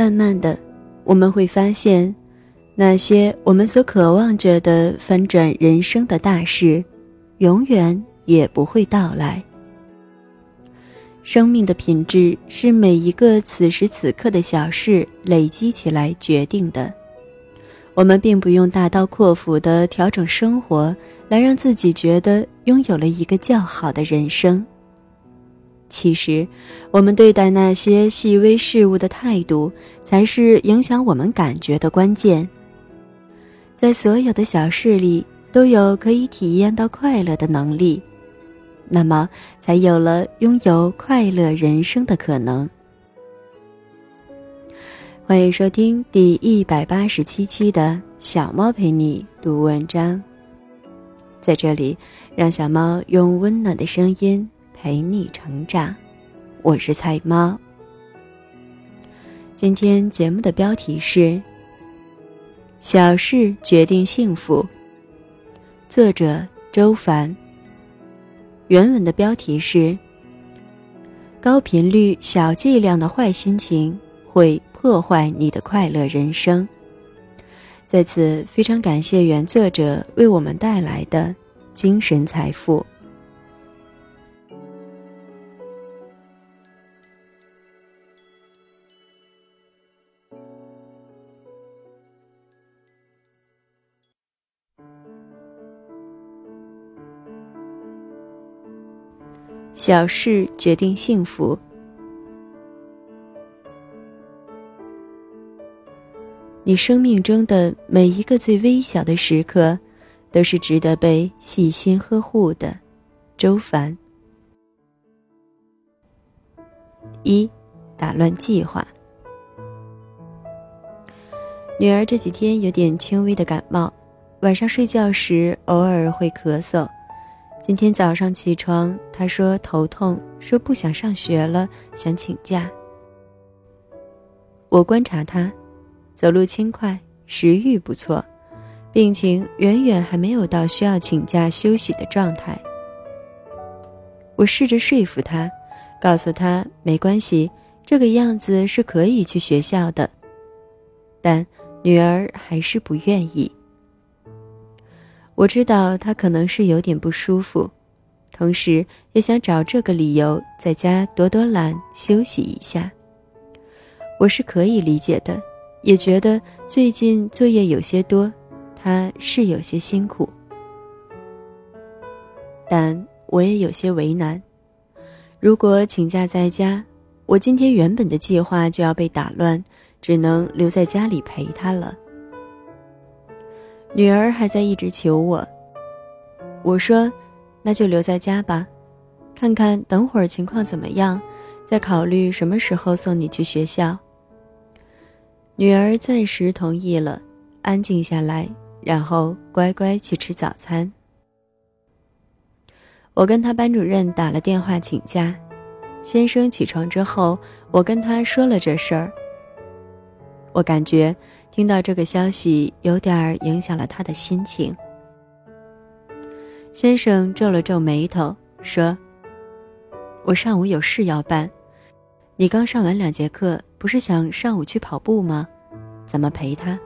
慢慢的，我们会发现，那些我们所渴望着的翻转人生的大事，永远也不会到来。生命的品质是每一个此时此刻的小事累积起来决定的。我们并不用大刀阔斧的调整生活，来让自己觉得拥有了一个较好的人生。其实，我们对待那些细微事物的态度，才是影响我们感觉的关键。在所有的小事里，都有可以体验到快乐的能力，那么才有了拥有快乐人生的可能。欢迎收听第一百八十七期的小猫陪你读文章。在这里，让小猫用温暖的声音。陪你成长，我是菜猫。今天节目的标题是《小事决定幸福》，作者周凡。原文的标题是“高频率小剂量的坏心情会破坏你的快乐人生”。在此，非常感谢原作者为我们带来的精神财富。小事决定幸福。你生命中的每一个最微小的时刻，都是值得被细心呵护的。周凡。一，打乱计划。女儿这几天有点轻微的感冒，晚上睡觉时偶尔会咳嗽。今天早上起床，他说头痛，说不想上学了，想请假。我观察他，走路轻快，食欲不错，病情远远还没有到需要请假休息的状态。我试着说服他，告诉他没关系，这个样子是可以去学校的，但女儿还是不愿意。我知道他可能是有点不舒服，同时也想找这个理由在家躲躲懒休息一下。我是可以理解的，也觉得最近作业有些多，他是有些辛苦。但我也有些为难，如果请假在家，我今天原本的计划就要被打乱，只能留在家里陪他了。女儿还在一直求我，我说：“那就留在家吧，看看等会儿情况怎么样，再考虑什么时候送你去学校。”女儿暂时同意了，安静下来，然后乖乖去吃早餐。我跟他班主任打了电话请假，先生起床之后，我跟他说了这事儿。我感觉。听到这个消息，有点影响了他的心情。先生皱了皱眉头，说：“我上午有事要办，你刚上完两节课，不是想上午去跑步吗？怎么陪他？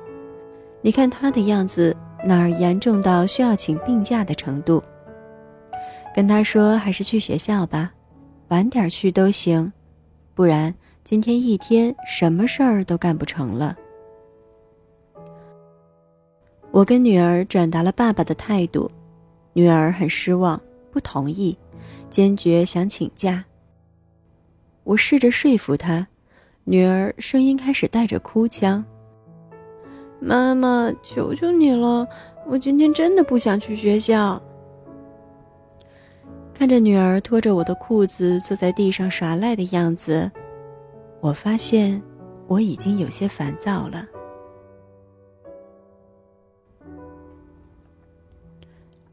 你看他的样子，哪儿严重到需要请病假的程度？跟他说还是去学校吧，晚点去都行，不然今天一天什么事儿都干不成了。”我跟女儿转达了爸爸的态度，女儿很失望，不同意，坚决想请假。我试着说服她，女儿声音开始带着哭腔：“妈妈，求求你了，我今天真的不想去学校。”看着女儿拖着我的裤子坐在地上耍赖的样子，我发现我已经有些烦躁了。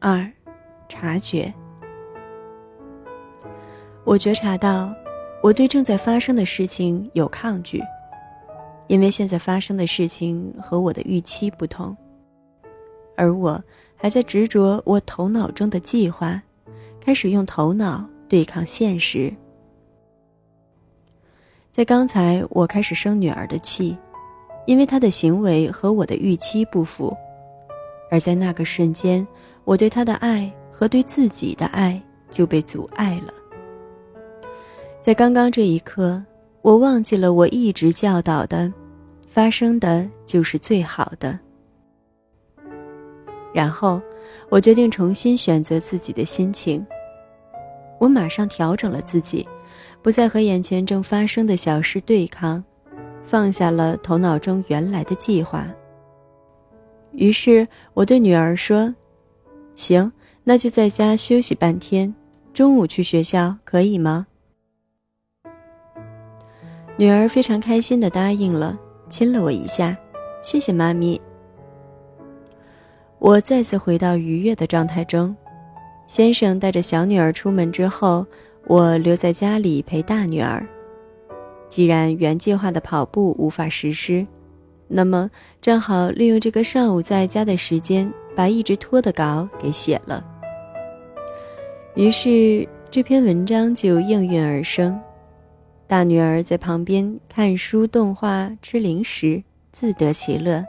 二，察觉。我觉察到，我对正在发生的事情有抗拒，因为现在发生的事情和我的预期不同，而我还在执着我头脑中的计划，开始用头脑对抗现实。在刚才，我开始生女儿的气，因为她的行为和我的预期不符，而在那个瞬间，我对他的爱和对自己的爱就被阻碍了。在刚刚这一刻，我忘记了我一直教导的：发生的就是最好的。然后，我决定重新选择自己的心情。我马上调整了自己。不再和眼前正发生的小事对抗，放下了头脑中原来的计划。于是我对女儿说：“行，那就在家休息半天，中午去学校，可以吗？”女儿非常开心的答应了，亲了我一下，谢谢妈咪。我再次回到愉悦的状态中。先生带着小女儿出门之后。我留在家里陪大女儿。既然原计划的跑步无法实施，那么正好利用这个上午在家的时间，把一直拖的稿给写了。于是这篇文章就应运而生。大女儿在旁边看书、动画、吃零食，自得其乐；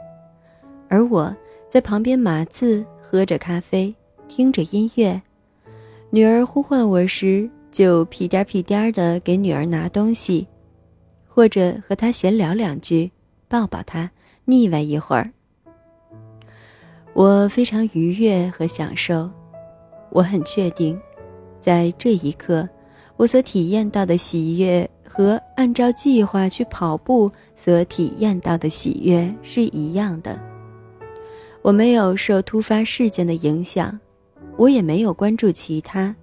而我在旁边码字、喝着咖啡、听着音乐。女儿呼唤我时。就屁颠屁颠的给女儿拿东西，或者和她闲聊两句，抱抱她，腻歪一会儿。我非常愉悦和享受，我很确定，在这一刻，我所体验到的喜悦和按照计划去跑步所体验到的喜悦是一样的。我没有受突发事件的影响，我也没有关注其他。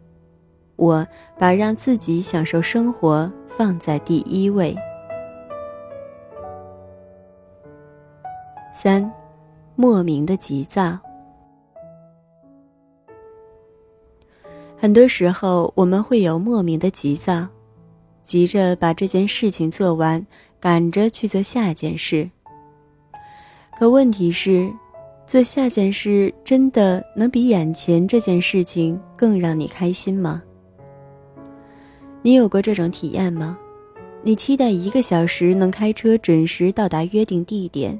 我把让自己享受生活放在第一位。三，莫名的急躁。很多时候我们会有莫名的急躁，急着把这件事情做完，赶着去做下件事。可问题是，做下件事真的能比眼前这件事情更让你开心吗？你有过这种体验吗？你期待一个小时能开车准时到达约定地点，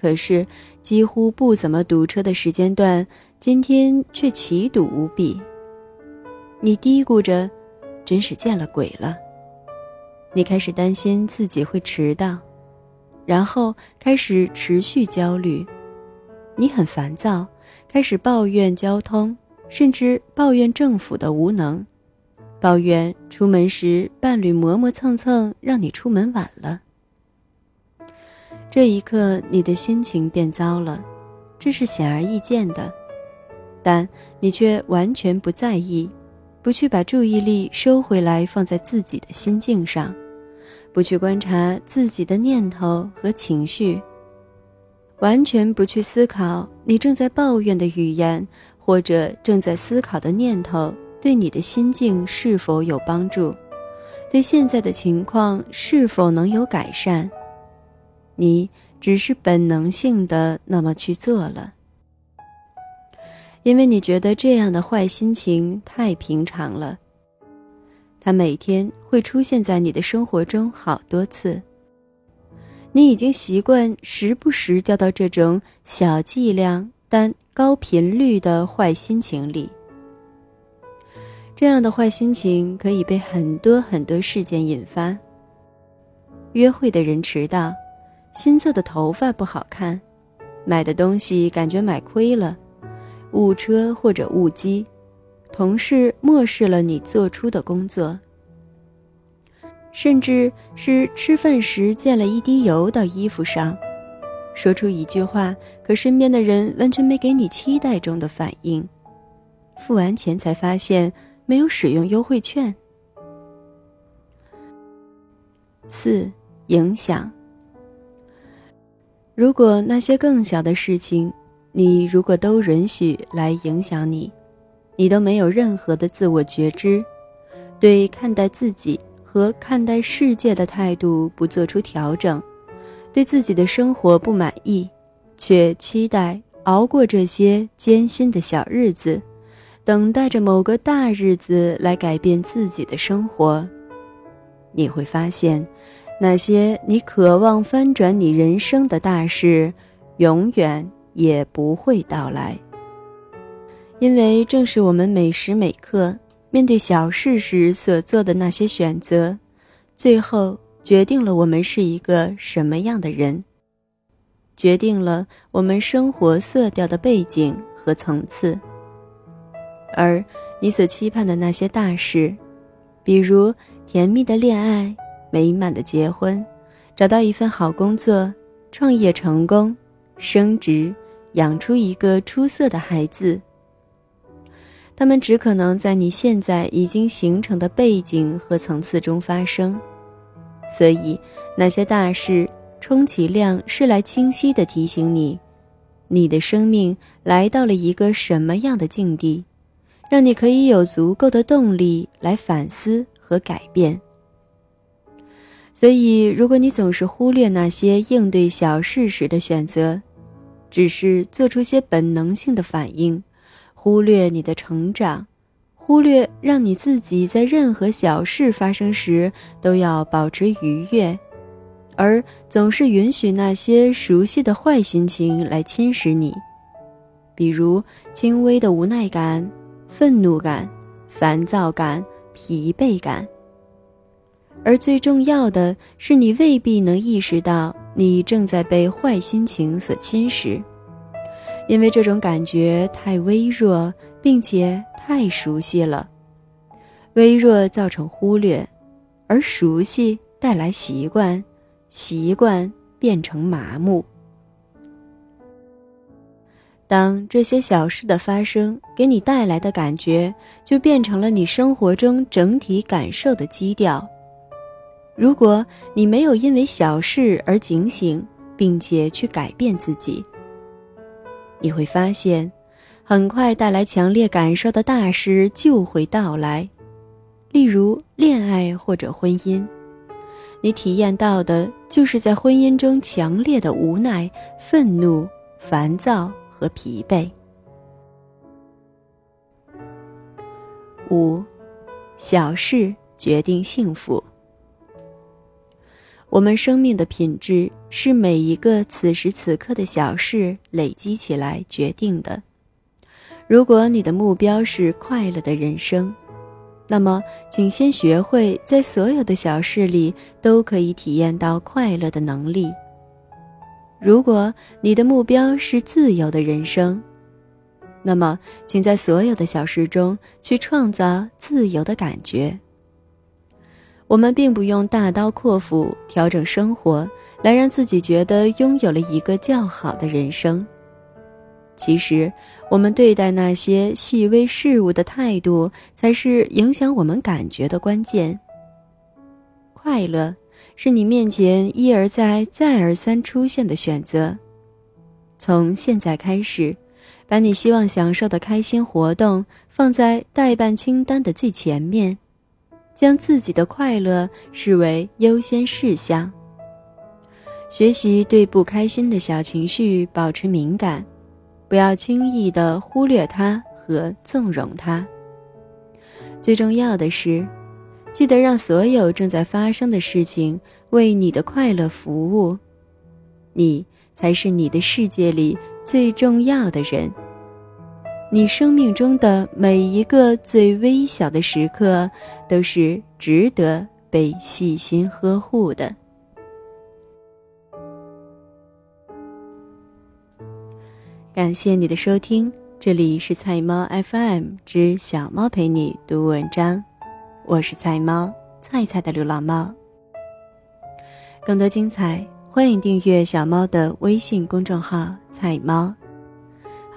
可是几乎不怎么堵车的时间段，今天却奇堵无比。你嘀咕着：“真是见了鬼了。”你开始担心自己会迟到，然后开始持续焦虑。你很烦躁，开始抱怨交通，甚至抱怨政府的无能。抱怨出门时伴侣磨磨蹭蹭，让你出门晚了。这一刻，你的心情变糟了，这是显而易见的，但你却完全不在意，不去把注意力收回来放在自己的心境上，不去观察自己的念头和情绪，完全不去思考你正在抱怨的语言或者正在思考的念头。对你的心境是否有帮助？对现在的情况是否能有改善？你只是本能性的那么去做了，因为你觉得这样的坏心情太平常了。它每天会出现在你的生活中好多次。你已经习惯时不时掉到这种小剂量但高频率的坏心情里。这样的坏心情可以被很多很多事件引发。约会的人迟到，新做的头发不好看，买的东西感觉买亏了，误车或者误机，同事漠视了你做出的工作，甚至是吃饭时溅了一滴油到衣服上，说出一句话，可身边的人完全没给你期待中的反应，付完钱才发现。没有使用优惠券。四影响。如果那些更小的事情，你如果都允许来影响你，你都没有任何的自我觉知，对看待自己和看待世界的态度不做出调整，对自己的生活不满意，却期待熬过这些艰辛的小日子。等待着某个大日子来改变自己的生活，你会发现，那些你渴望翻转你人生的大事，永远也不会到来。因为正是我们每时每刻面对小事时所做的那些选择，最后决定了我们是一个什么样的人，决定了我们生活色调的背景和层次。而你所期盼的那些大事，比如甜蜜的恋爱、美满的结婚、找到一份好工作、创业成功、升职、养出一个出色的孩子。他们只可能在你现在已经形成的背景和层次中发生，所以那些大事充其量是来清晰的提醒你，你的生命来到了一个什么样的境地，让你可以有足够的动力来反思和改变。所以，如果你总是忽略那些应对小事时的选择，只是做出些本能性的反应。忽略你的成长，忽略让你自己在任何小事发生时都要保持愉悦，而总是允许那些熟悉的坏心情来侵蚀你，比如轻微的无奈感、愤怒感、烦躁感、疲惫感。而最重要的是，你未必能意识到你正在被坏心情所侵蚀。因为这种感觉太微弱，并且太熟悉了，微弱造成忽略，而熟悉带来习惯，习惯变成麻木。当这些小事的发生给你带来的感觉，就变成了你生活中整体感受的基调。如果你没有因为小事而警醒，并且去改变自己。你会发现，很快带来强烈感受的大事就会到来，例如恋爱或者婚姻。你体验到的就是在婚姻中强烈的无奈、愤怒、烦躁和疲惫。五，小事决定幸福。我们生命的品质是每一个此时此刻的小事累积起来决定的。如果你的目标是快乐的人生，那么请先学会在所有的小事里都可以体验到快乐的能力。如果你的目标是自由的人生，那么请在所有的小事中去创造自由的感觉。我们并不用大刀阔斧调整生活，来让自己觉得拥有了一个较好的人生。其实，我们对待那些细微事物的态度，才是影响我们感觉的关键。快乐是你面前一而再、再而三出现的选择。从现在开始，把你希望享受的开心活动放在待办清单的最前面。将自己的快乐视为优先事项。学习对不开心的小情绪保持敏感，不要轻易的忽略它和纵容它。最重要的是，记得让所有正在发生的事情为你的快乐服务。你才是你的世界里最重要的人。你生命中的每一个最微小的时刻，都是值得被细心呵护的。感谢你的收听，这里是菜猫 FM 之小猫陪你读文章，我是菜猫菜菜的流浪猫。更多精彩，欢迎订阅小猫的微信公众号“菜猫”。